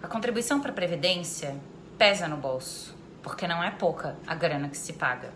A contribuição para a Previdência pesa no bolso, porque não é pouca a grana que se paga.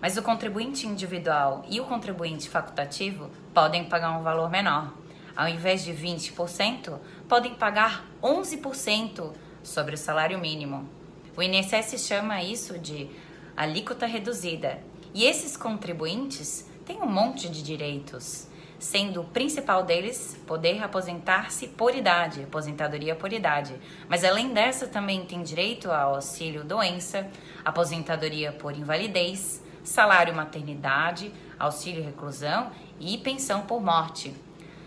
Mas o contribuinte individual e o contribuinte facultativo podem pagar um valor menor. Ao invés de 20%, podem pagar 11% sobre o salário mínimo. O INSS chama isso de alíquota reduzida. E esses contribuintes têm um monte de direitos sendo o principal deles poder aposentar-se por idade, aposentadoria por idade. Mas além dessa, também tem direito ao auxílio doença, aposentadoria por invalidez, salário maternidade, auxílio reclusão e pensão por morte.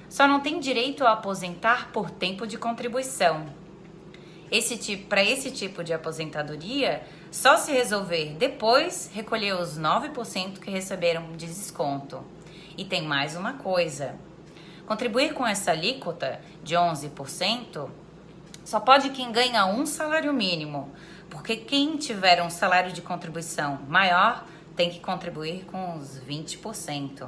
Só não tem direito a aposentar por tempo de contribuição. Esse tipo, para esse tipo de aposentadoria, só se resolver depois recolher os 9% que receberam de desconto. E tem mais uma coisa: contribuir com essa alíquota de 11% só pode quem ganha um salário mínimo, porque quem tiver um salário de contribuição maior tem que contribuir com os 20%.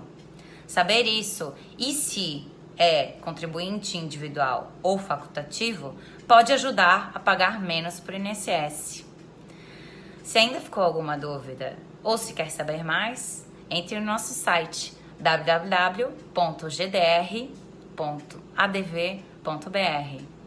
Saber isso e se é contribuinte individual ou facultativo pode ajudar a pagar menos para o INSS. Se ainda ficou alguma dúvida ou se quer saber mais, entre no nosso site www.gdr.adv.br.